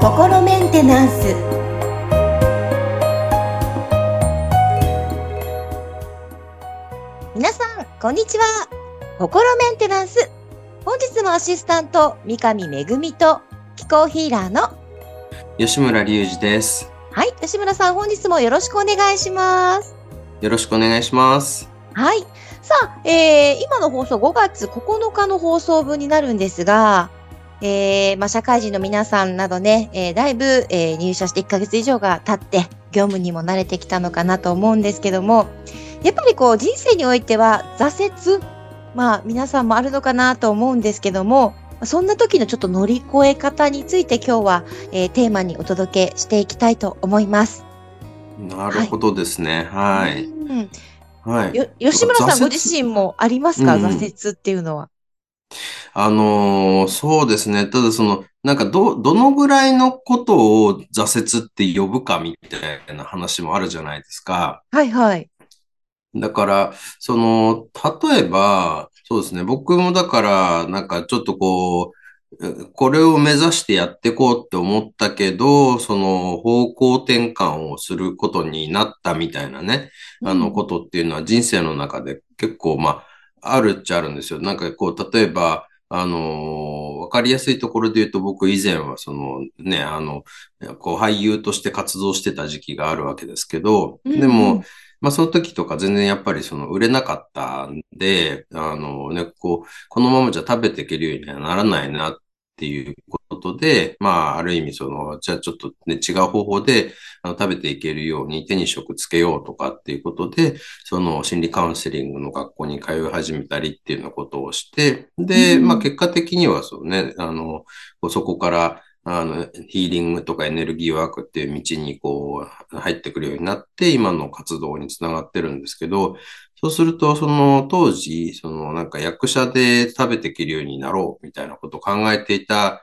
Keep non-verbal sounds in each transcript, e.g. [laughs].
心メンテナンス。皆さんこんにちは。心メンテナンス。本日もアシスタント三上恵と気候ヒーラーの吉村隆二です。はい吉村さん本日もよろしくお願いします。よろしくお願いします。はいさあ、えー、今の放送5月9日の放送分になるんですがえー、まあ、社会人の皆さんなどね、えー、だいぶ、えー、入社して1ヶ月以上が経って、業務にも慣れてきたのかなと思うんですけども、やっぱりこう、人生においては挫折、まあ、皆さんもあるのかなと思うんですけども、そんな時のちょっと乗り越え方について今日は、えー、テーマにお届けしていきたいと思います。なるほどですね。はい。はい、吉村さんご自身もありますか、挫折っていうのは。あのー、そうですね。ただその、なんかど、どのぐらいのことを挫折って呼ぶかみたいな話もあるじゃないですか。はいはい。だから、その、例えば、そうですね。僕もだから、なんかちょっとこう、これを目指してやっていこうって思ったけど、その方向転換をすることになったみたいなね、あのことっていうのは人生の中で結構まあ、あるっちゃあるんですよ。なんかこう、例えば、あの、わかりやすいところで言うと、僕以前はそのね、あの、こう俳優として活動してた時期があるわけですけど、でも、まあその時とか全然やっぱりその売れなかったんで、あのね、こう、このままじゃ食べていけるようにはならないなっっていうことで、まあ、ある意味その、じゃあちょっとね、違う方法であの食べていけるように手に職つけようとかっていうことで、その心理カウンセリングの学校に通い始めたりっていうようなことをして、で、まあ結果的にはそうね、あの、そこからあの、ヒーリングとかエネルギーワークっていう道にこう入ってくるようになって、今の活動につながってるんですけど、そうすると、その当時、そのなんか役者で食べていけるようになろうみたいなことを考えていた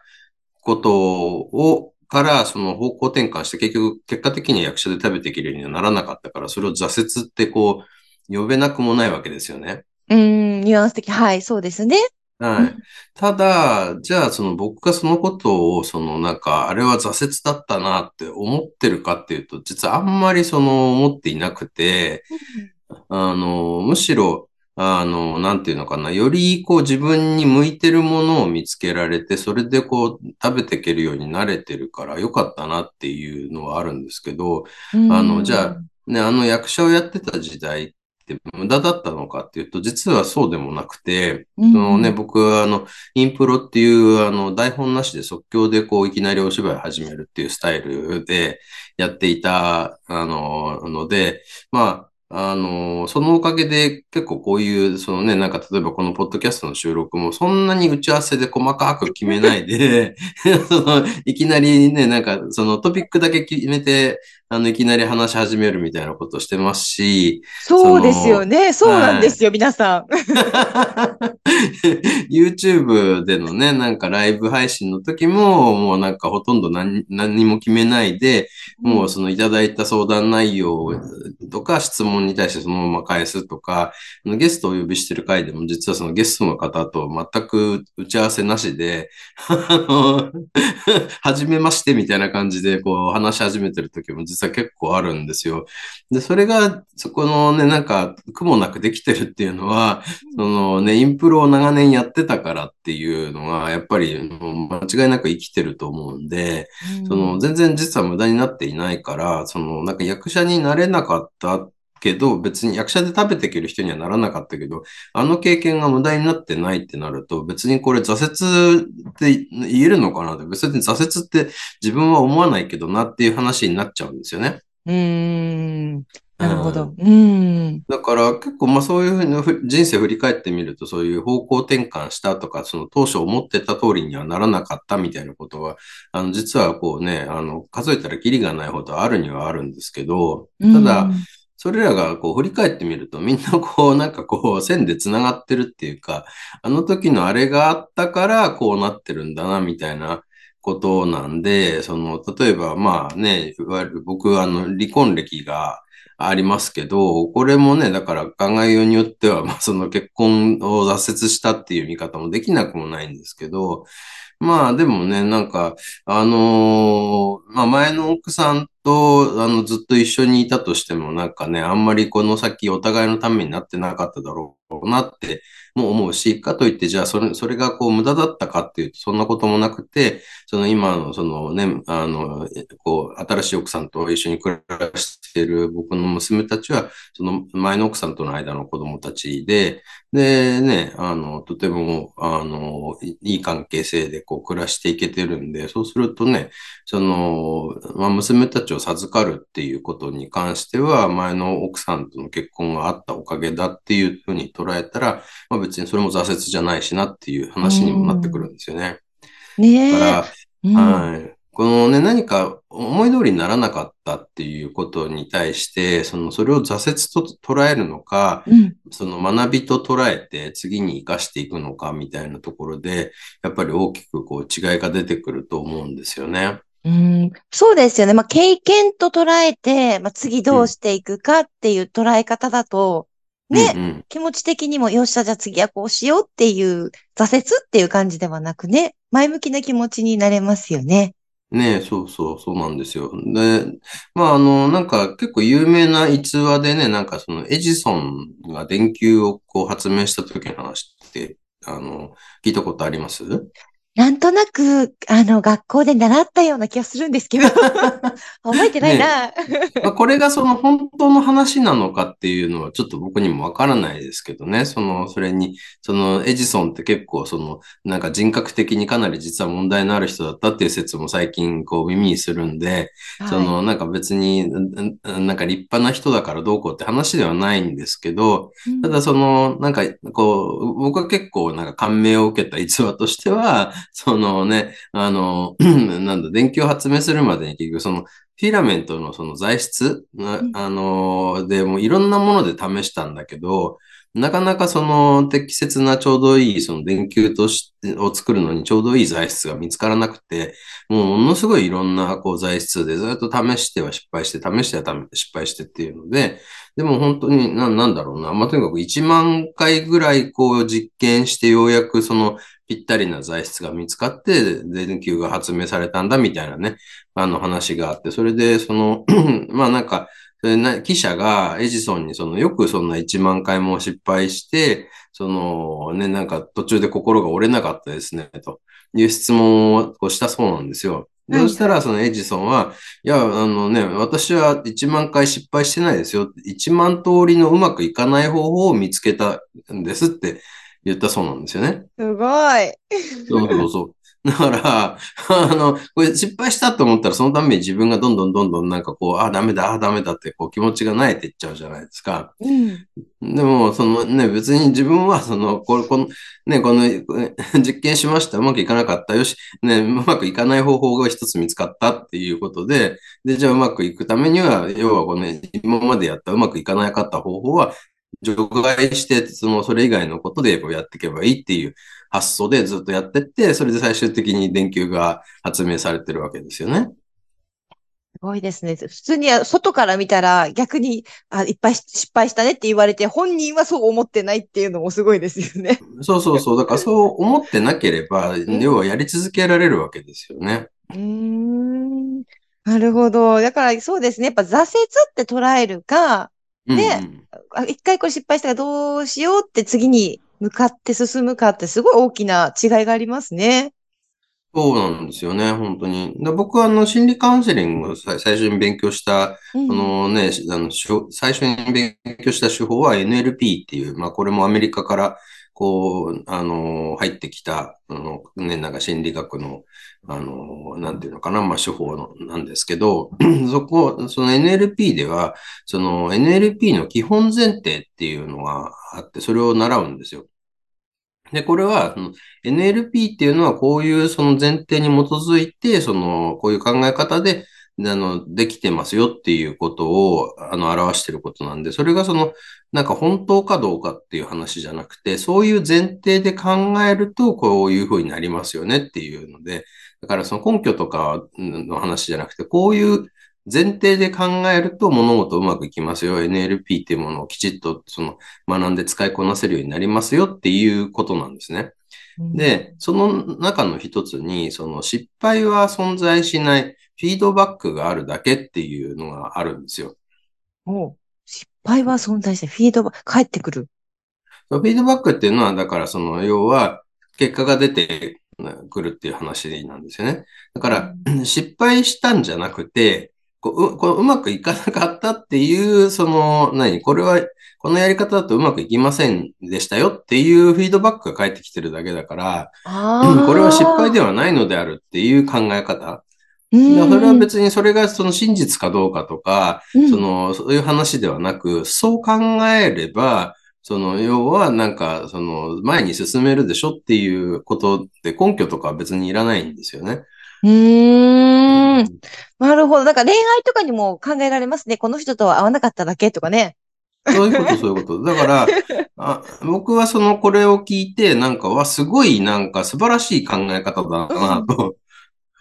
ことを、からその方向転換して結局結果的に役者で食べていけるようにはならなかったから、それを挫折ってこう、呼べなくもないわけですよね。うん、ニュアンス的。はい、そうですね。はい。ただ、じゃあ、その僕がそのことを、そのなんか、あれは挫折だったなって思ってるかっていうと、実はあんまりその思っていなくて、あの、むしろ、あの、なんていうのかな、よりこう自分に向いてるものを見つけられて、それでこう食べていけるようになれてるからよかったなっていうのはあるんですけど、あの、じゃあ、ね、あの役者をやってた時代って無駄だったのかっていうと、実はそうでもなくて、そのね、僕はあの、インプロっていうあの、台本なしで即興でこういきなりお芝居始めるっていうスタイルでやっていた、あの、ので、まあ、あの、そのおかげで結構こういう、そのね、なんか例えばこのポッドキャストの収録もそんなに打ち合わせで細かく決めないで [laughs] その、いきなりね、なんかそのトピックだけ決めて、あの、いきなり話し始めるみたいなことしてますし。そうですよね。そうなんですよ、はい、皆さん。[laughs] YouTube でのね、なんかライブ配信の時も、もうなんかほとんど何何も決めないで、もうそのいただいた相談内容とか質問に対してそのまま返すとか、ゲストをお呼びしてる回でも実はそのゲストの方と全く打ち合わせなしで、あの、[laughs] はじめましてみたいな感じでこう話し始めてる時も実は結構あるんですよ。で、それが、そこのね、なんか、苦もなくできてるっていうのは、そのね、インプロを長年やってたからっていうのは、やっぱり間違いなく生きてると思うんで、その、全然実は無駄になっていないから、その、なんか役者になれなかったけど、別に役者で食べていける人にはならなかったけど、あの経験が無駄になってないってなると、別にこれ挫折って言えるのかなって、別に挫折って自分は思わないけどなっていう話になっちゃうんですよね。うん。なるほど。うん。だから結構まあそういうふうに人生振り返ってみるとそういう方向転換したとか、その当初思ってた通りにはならなかったみたいなことは、あの実はこうね、あの数えたらキリがないほどあるにはあるんですけど、ただ、うんそれらがこう振り返ってみるとみんなこうなんかこう線で繋がってるっていうか、あの時のあれがあったからこうなってるんだなみたいなことなんで、その、例えばまあね、いわゆる僕あの離婚歴がありますけど、これもね、だから考えようによっては、まあその結婚を挫折したっていう見方もできなくもないんですけど、まあでもね、なんか、あのーまあ前の奥さんと、あの、ずっと一緒にいたとしても、なんかね、あんまりこの先お互いのためになってなかっただろうなっても思うし、かといって、じゃあそれ、それがこう無駄だったかっていうと、そんなこともなくて、その今の、そのね、あの、こう、新しい奥さんと一緒に暮らしている僕の娘たちは、その前の奥さんとの間の子供たちで、で、ね、あの、とても、あの、いい関係性でこう暮らしていけてるんで、そうするとね、その、まあ、娘たちを授かるっていうことに関しては、前の奥さんとの結婚があったおかげだっていうふうに捉えたら、まあ、別にそれも挫折じゃないしなっていう話にもなってくるんですよね。ねだから、うんはい。このね、何か思い通りにならなかったっていうことに対して、その、それを挫折と捉えるのか、うん。その学びと捉えて次に活かしていくのかみたいなところで、やっぱり大きくこう違いが出てくると思うんですよね。うん、そうですよね。まあ、経験と捉えて、まあ、次どうしていくかっていう捉え方だと、ね、うんうん。気持ち的にも、よっしゃ、じゃあ次はこうしようっていう、挫折っていう感じではなくね、前向きな気持ちになれますよね。ねえ、そうそう、そうなんですよ。で、まあ、あの、なんか結構有名な逸話でね、なんかそのエジソンが電球をこう発明した時の話って、あの、聞いたことあります？なんとなく、あの、学校で習ったような気がするんですけど、[laughs] 覚えてないな。まあ、これがその本当の話なのかっていうのはちょっと僕にもわからないですけどね。その、それに、そのエジソンって結構その、なんか人格的にかなり実は問題のある人だったっていう説も最近こう耳にするんで、そはいの、なんか別に、なんか立派な人だからどうこうって話ではないんですけど、ただその、なんか、こう、僕は結構なんか感銘を受けた逸話としては、[laughs] そのね、あの、なんだ、電球を発明するまでに結局その、フィラメントのその材質、なうん。あの、でもういろんなもので試したんだけど、なかなかその適切なちょうどいいその電球としてを作るのにちょうどいい材質が見つからなくて、もうものすごいいろんなこう材質でずっと試しては失敗して、試しては失敗してっていうので、でも本当にな、なんだろうな。まあ、とにかく1万回ぐらいこう実験してようやくそのぴったりな材質が見つかって、電球が発明されたんだみたいなね、あの話があって、それでその、[clears throat] まあなんか、記者がエジソンにそのよくそんな1万回も失敗して、そのね、なんか途中で心が折れなかったですね、という質問をしたそうなんですよ。そしたらそのエジソンは、いや、あのね、私は1万回失敗してないですよ。1万通りのうまくいかない方法を見つけたんですって言ったそうなんですよね。すごい。[laughs] そうそうそう。だから、あの、これ失敗したと思ったらそのために自分がどんどんどんどんなんかこう、あ、ダメだ、あ、ダメだってこう気持ちが慣れていっちゃうじゃないですか。うん。でも、そのね、別に自分は、その、これ、この、ね、この、実験しました。うまくいかなかった。よし、ね、うまくいかない方法が一つ見つかったっていうことで、で、じゃあうまくいくためには、要はこの、ね、今までやったうまくいかなかった方法は、除外して、その、それ以外のことでこうやっていけばいいっていう発想でずっとやってって、それで最終的に電球が発明されてるわけですよね。すごいですね。普通には外から見たら逆に、あ、いっぱい失敗したねって言われて、本人はそう思ってないっていうのもすごいですよね。そうそうそう。だからそう思ってなければ、ん要はやり続けられるわけですよね。うーん。なるほど。だからそうですね。やっぱ挫折って捉えるか、うんねうんあ一回これ失敗したからどうしようって次に向かって進むかってすごい大きな違いがありますね。そうなんですよね、本当に。で僕はあの心理カウンセリングをさ最初に勉強した、うんあのね、あの最初に勉強した手法は NLP っていう、まあこれもアメリカからこう、あの、入ってきた、あの、ね、なんか心理学の、あの、なんていうのかな、まあ手法のなんですけど、[clears throat] そこ、その NLP では、その NLP の基本前提っていうのがあって、それを習うんですよ。で、これは、NLP っていうのはこういうその前提に基づいて、その、こういう考え方で、あの、できてますよっていうことを、あの、表していることなんで、それがその、なんか本当かどうかっていう話じゃなくて、そういう前提で考えると、こういうふうになりますよねっていうので、だからその根拠とかの話じゃなくて、こういう前提で考えると物事うまくいきますよ。NLP っていうものをきちっとその学んで使いこなせるようになりますよっていうことなんですね。で、その中の一つに、その失敗は存在しないフィードバックがあるだけっていうのがあるんですよ。お失敗は存在して、フィードバック、返ってくる。フィードバックっていうのは、だからその、要は、結果が出てくるっていう話なんですよね。だから、失敗したんじゃなくて、こうこううまくいかなかったっていう、その、何？これは、このやり方だとうまくいきませんでしたよっていうフィードバックが返ってきてるだけだから、これは失敗ではないのであるっていう考え方。それは別にそれがその真実かどうかとか、うん、その、そういう話ではなく、そう考えれば、その、要はなんか、その、前に進めるでしょっていうことで根拠とかは別にいらないんですよね。うーん。なるほど。だから恋愛とかにも考えられますね。この人とは合わなかっただけとかね。そういうこと、[laughs] そういうこと。だからあ、僕はその、これを聞いて、なんか、はすごい、なんか素晴らしい考え方だなと、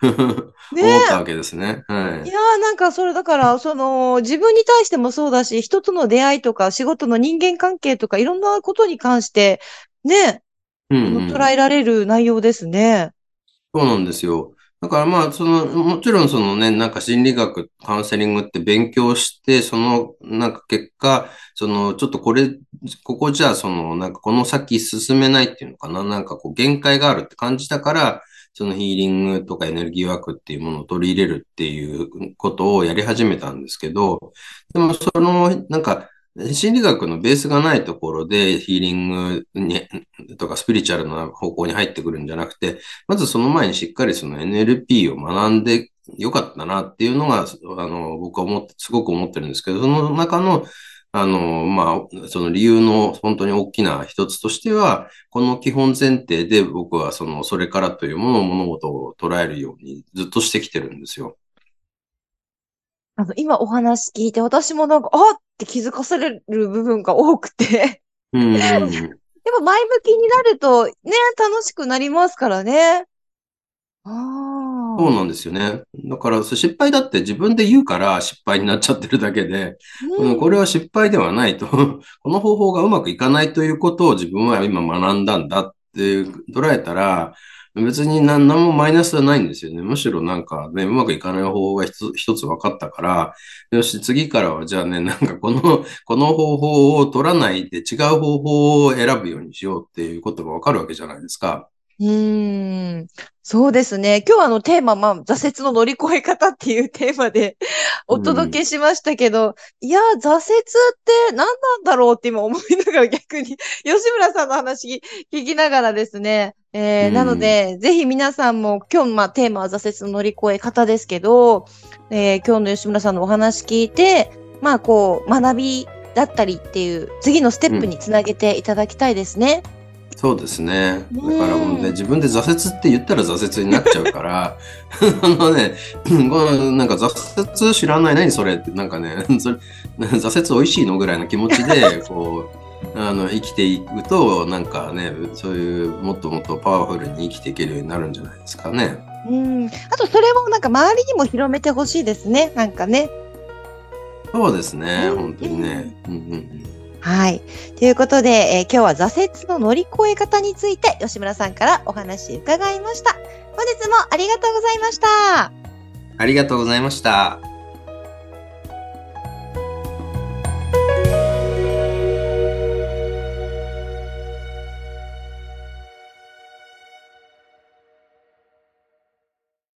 [laughs] 思ったわけですね。はい。いやーなんかそれだから、その自分に対してもそうだし、人との出会いとか仕事の人間関係とかいろんなことに関して、ね、うんうん、捉えられる内容ですね。そうなんですよ。だからまあ、その、もちろんそのね、なんか心理学、カウンセリングって勉強して、その、なんか結果、その、ちょっとこれ、ここじゃあ、その、なんかこの先進めないっていうのかな、なんかこう限界があるって感じたから、そのヒーリングとかエネルギーワークっていうものを取り入れるっていうことをやり始めたんですけど、でもその、なんか、心理学のベースがないところでヒーリングにとかスピリチュアルな方向に入ってくるんじゃなくて、まずその前にしっかりその NLP を学んでよかったなっていうのが、あの、僕は思って、すごく思ってるんですけど、その中のあの、まあ、その理由の本当に大きな一つとしては、この基本前提で僕はその、それからというものを物事を捉えるようにずっとしてきてるんですよ。あの、今お話聞いて、私もなんか、あって気づかされる部分が多くてうん。[laughs] でも前向きになると、ね、楽しくなりますからね。ああ。そうなんですよね。だから、失敗だって自分で言うから失敗になっちゃってるだけで、うん、これは失敗ではないと。[laughs] この方法がうまくいかないということを自分は今学んだんだって捉えたら、別に何何もマイナスはないんですよね。むしろなんかね、うまくいかない方法が一つ一つ分かったから、よし、次からはじゃあね、なんかこの、[laughs] この方法を取らないで違う方法を選ぶようにしようっていうことが分かるわけじゃないですか。うーん。そうですね。今日はあのテーマ、まあ、挫折の乗り越え方っていうテーマでお届けしましたけど、いや、挫折って何なんだろうって今思いながら逆に、[laughs] 吉村さんの話聞きながらですね。えー、なので、ぜひ皆さんも今日、まあ、テーマは挫折の乗り越え方ですけど、えー、今日の吉村さんのお話聞いて、まあ、こう、学びだったりっていう、次のステップにつなげていただきたいですね。うんそうですね。だからもうね、自分で挫折って言ったら挫折になっちゃうから、[laughs] あのね、このなんか挫折知らない、何それって、なんかね、[laughs] それ挫折美味しいのぐらいの気持ちで、[laughs] こう、あの生きていくと、なんかね、そういうもっともっとパワフルに生きていけるようになるんじゃないですかね。うん。あと、それもなんか周りにも広めてほしいですね。なんかね。そうですね、うん、本当にね。うんうんうんはい。ということで、えー、今日は挫折の乗り越え方について吉村さんからお話伺いました。本日もありがとうございました。ありがとうございました。